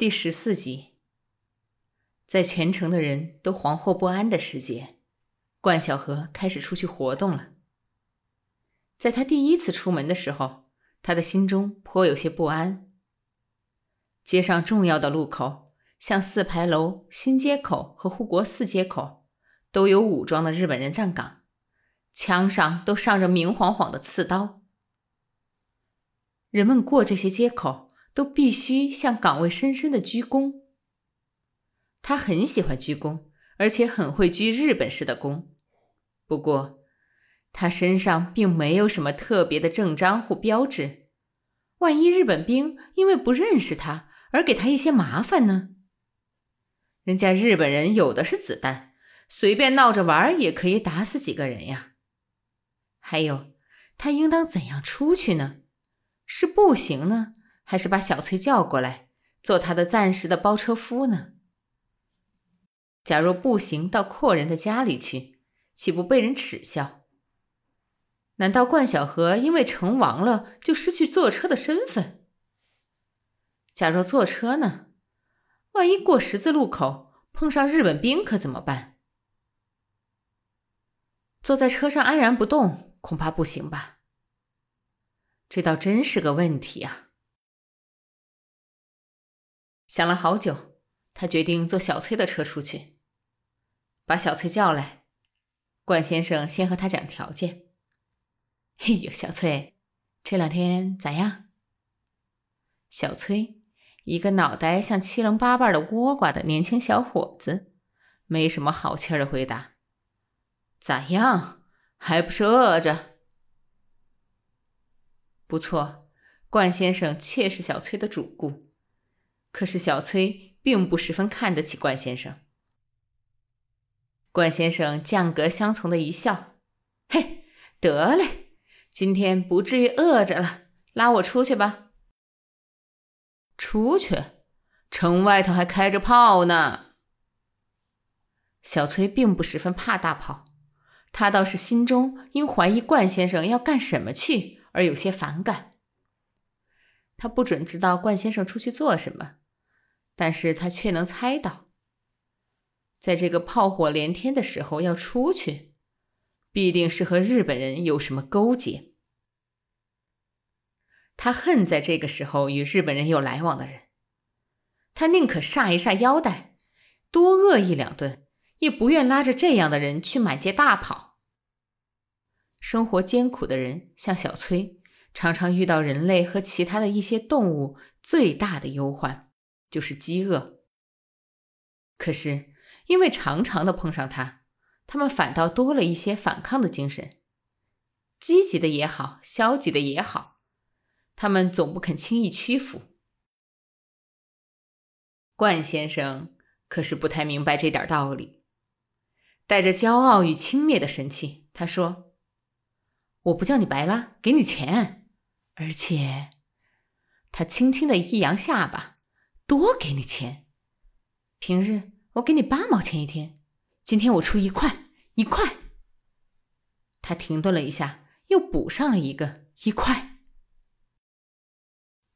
第十四集，在全城的人都惶惑不安的时节，冠晓荷开始出去活动了。在他第一次出门的时候，他的心中颇有些不安。街上重要的路口，像四牌楼、新街口和护国寺街口，都有武装的日本人站岗，枪上都上着明晃晃的刺刀。人们过这些街口。都必须向岗位深深的鞠躬。他很喜欢鞠躬，而且很会鞠日本式的躬。不过，他身上并没有什么特别的正章或标志。万一日本兵因为不认识他而给他一些麻烦呢？人家日本人有的是子弹，随便闹着玩也可以打死几个人呀。还有，他应当怎样出去呢？是步行呢？还是把小崔叫过来做他的暂时的包车夫呢？假若步行到阔人的家里去，岂不被人耻笑？难道冠晓荷因为成王了就失去坐车的身份？假若坐车呢？万一过十字路口碰上日本兵可怎么办？坐在车上安然不动，恐怕不行吧？这倒真是个问题啊！想了好久，他决定坐小崔的车出去。把小崔叫来，冠先生先和他讲条件。哎呦，小崔，这两天咋样？小崔，一个脑袋像七棱八瓣的倭瓜的年轻小伙子，没什么好气儿的回答：“咋样？还不是饿着？”不错，冠先生确是小崔的主顾。可是小崔并不十分看得起冠先生。冠先生降格相从的一笑：“嘿，得嘞，今天不至于饿着了，拉我出去吧。”出去？城外头还开着炮呢。小崔并不十分怕大炮，他倒是心中因怀疑冠先生要干什么去而有些反感。他不准知道冠先生出去做什么。但是他却能猜到，在这个炮火连天的时候要出去，必定是和日本人有什么勾结。他恨在这个时候与日本人有来往的人，他宁可煞一煞腰带，多饿一两顿，也不愿拉着这样的人去满街大跑。生活艰苦的人，像小崔，常常遇到人类和其他的一些动物最大的忧患。就是饥饿。可是因为常常的碰上他，他们反倒多了一些反抗的精神，积极的也好，消极的也好，他们总不肯轻易屈服。冠先生可是不太明白这点道理，带着骄傲与轻蔑的神气，他说：“我不叫你白拉，给你钱，而且……”他轻轻的一扬下巴。多给你钱，平日我给你八毛钱一天，今天我出一块一块。他停顿了一下，又补上了一个一块。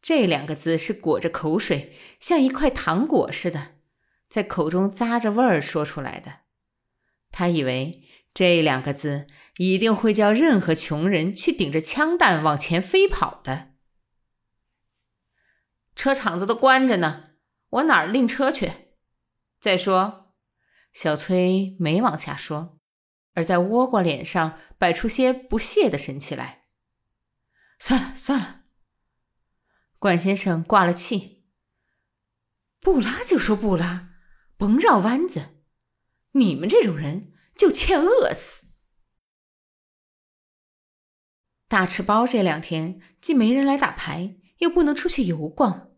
这两个字是裹着口水，像一块糖果似的，在口中咂着味儿说出来的。他以为这两个字一定会叫任何穷人去顶着枪弹往前飞跑的。车厂子都关着呢，我哪儿拎车去？再说，小崔没往下说，而在倭瓜脸上摆出些不屑的神气来。算了算了，冠先生挂了气。不拉就说不拉，甭绕弯子。你们这种人就欠饿死。大赤包这两天既没人来打牌。又不能出去游逛，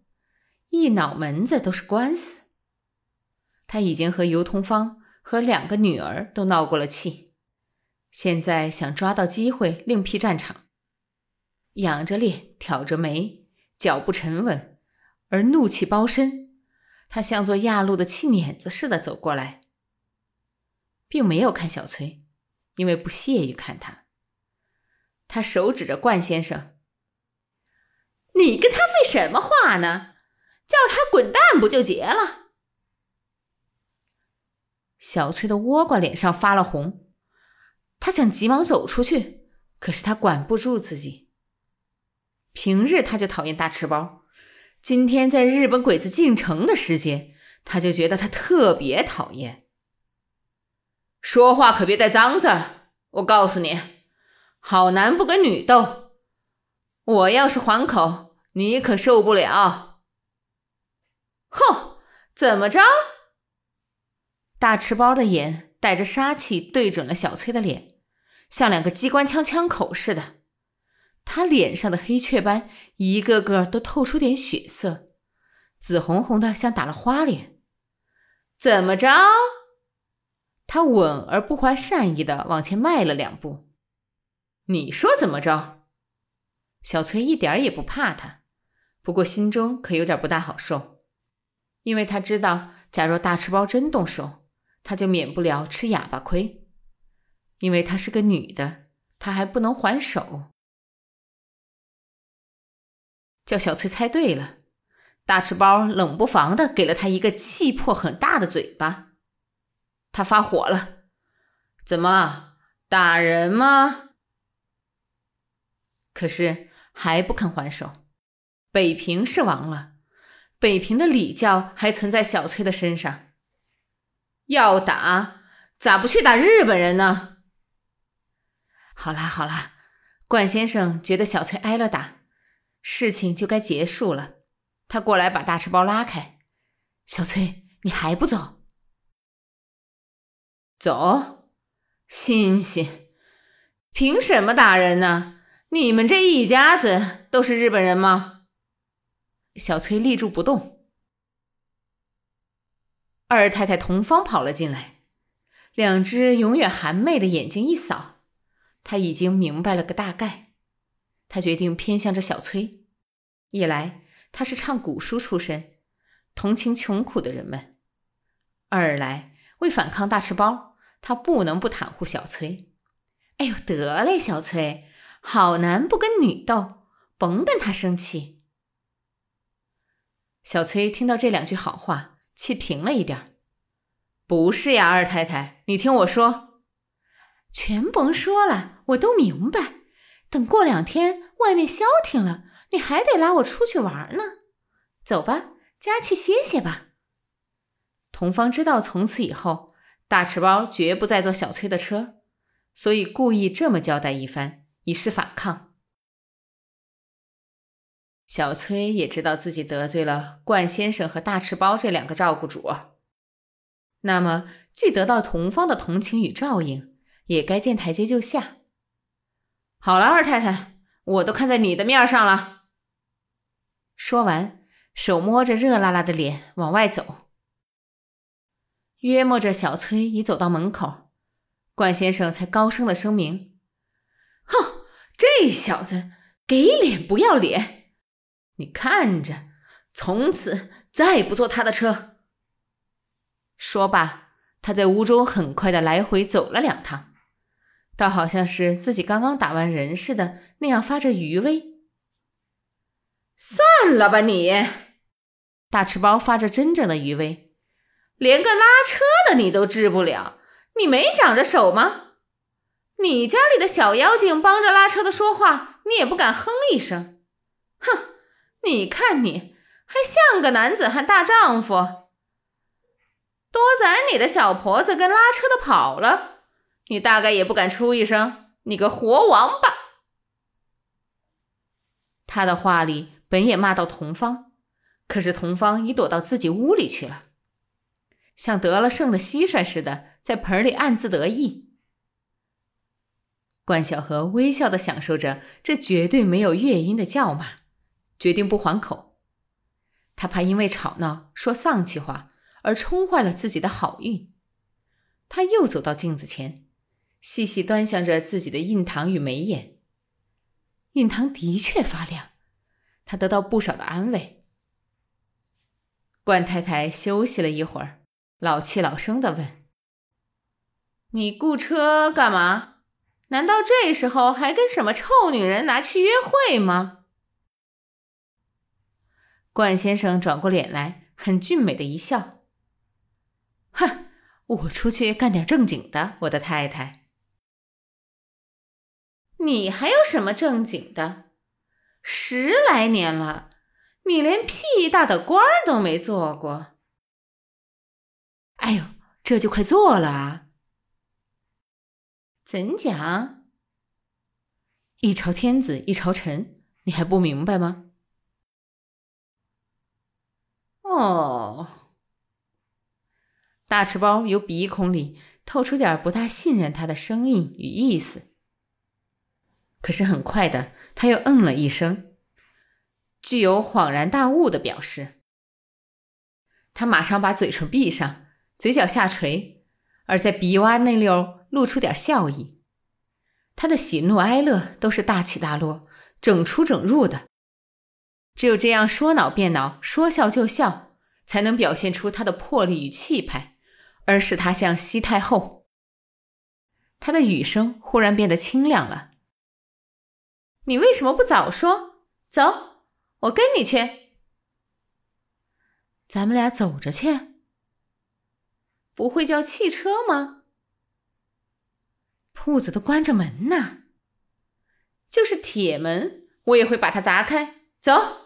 一脑门子都是官司。他已经和尤通芳和两个女儿都闹过了气，现在想抓到机会另辟战场。仰着脸，挑着眉，脚步沉稳，而怒气包身。他像做压路的气碾子似的走过来，并没有看小崔，因为不屑于看他。他手指着冠先生。你跟他废什么话呢？叫他滚蛋不就结了？小翠的倭瓜脸上发了红，她想急忙走出去，可是她管不住自己。平日他就讨厌大吃包，今天在日本鬼子进城的时节，他就觉得他特别讨厌。说话可别带脏字儿，我告诉你，好男不跟女斗。我要是还口，你可受不了。哼，怎么着？大吃包的眼带着杀气对准了小崔的脸，像两个机关枪枪口似的。他脸上的黑雀斑一个个都透出点血色，紫红红的，像打了花脸。怎么着？他稳而不怀善意的往前迈了两步。你说怎么着？小崔一点也不怕他，不过心中可有点不大好受，因为他知道，假若大赤包真动手，他就免不了吃哑巴亏。因为她是个女的，他还不能还手。叫小翠猜对了，大赤包冷不防的给了他一个气魄很大的嘴巴。他发火了，怎么打人吗？可是还不肯还手。北平是亡了，北平的礼教还存在小崔的身上。要打，咋不去打日本人呢？好啦好啦，冠先生觉得小崔挨了打。事情就该结束了，他过来把大赤包拉开。小崔，你还不走？走，欣欣，凭什么打人呢？你们这一家子都是日本人吗？小崔立住不动。二太太同芳跑了进来，两只永远含媚的眼睛一扫，他已经明白了个大概。他决定偏向着小崔，一来他是唱古书出身，同情穷苦的人们；二来为反抗大赤包，他不能不袒护小崔。哎呦，得嘞，小崔，好男不跟女斗，甭跟他生气。小崔听到这两句好话，气平了一点儿不是呀，二太太，你听我说，全甭说了，我都明白。等过两天外面消停了，你还得拉我出去玩呢。走吧，家去歇歇吧。童芳知道从此以后大赤包绝不再坐小崔的车，所以故意这么交代一番，以示反抗。小崔也知道自己得罪了冠先生和大赤包这两个照顾主，那么既得到同方的同情与照应，也该见台阶就下。好了，二太太，我都看在你的面上了。说完，手摸着热辣辣的脸往外走。约摸着小崔已走到门口，冠先生才高声的声明：“哼，这小子给脸不要脸，你看着，从此再也不坐他的车。”说罢，他在屋中很快的来回走了两趟。倒好像是自己刚刚打完人似的，那样发着余威。算了吧，你大赤包发着真正的余威，连个拉车的你都治不了，你没长着手吗？你家里的小妖精帮着拉车的说话，你也不敢哼一声。哼，你看你还像个男子汉大丈夫，多宰你的小婆子跟拉车的跑了。你大概也不敢出一声，你个活王八！他的话里本也骂到童芳，可是童芳已躲到自己屋里去了，像得了胜的蟋蟀似的，在盆里暗自得意。关小荷微笑的享受着这绝对没有乐音的叫骂，决定不还口。他怕因为吵闹说丧气话而冲坏了自己的好运。他又走到镜子前。细细端详着自己的印堂与眉眼，印堂的确发亮，他得到不少的安慰。冠太太休息了一会儿，老气老声的问：“你雇车干嘛？难道这时候还跟什么臭女人拿去约会吗？”冠先生转过脸来，很俊美的一笑：“哼，我出去干点正经的，我的太太。你还有什么正经的？十来年了，你连屁大的官都没做过。哎呦，这就快做了啊！怎讲？一朝天子一朝臣，你还不明白吗？哦，大赤包由鼻孔里透出点不大信任他的声音与意思。可是很快的，他又嗯了一声，具有恍然大悟的表示。他马上把嘴唇闭上，嘴角下垂，而在鼻洼那溜露出点笑意。他的喜怒哀乐都是大起大落、整出整入的。只有这样说恼便恼，说笑就笑，才能表现出他的魄力与气派，而使他像西太后。他的语声忽然变得清亮了。你为什么不早说？走，我跟你去。咱们俩走着去。不会叫汽车吗？铺子都关着门呢。就是铁门，我也会把它砸开。走。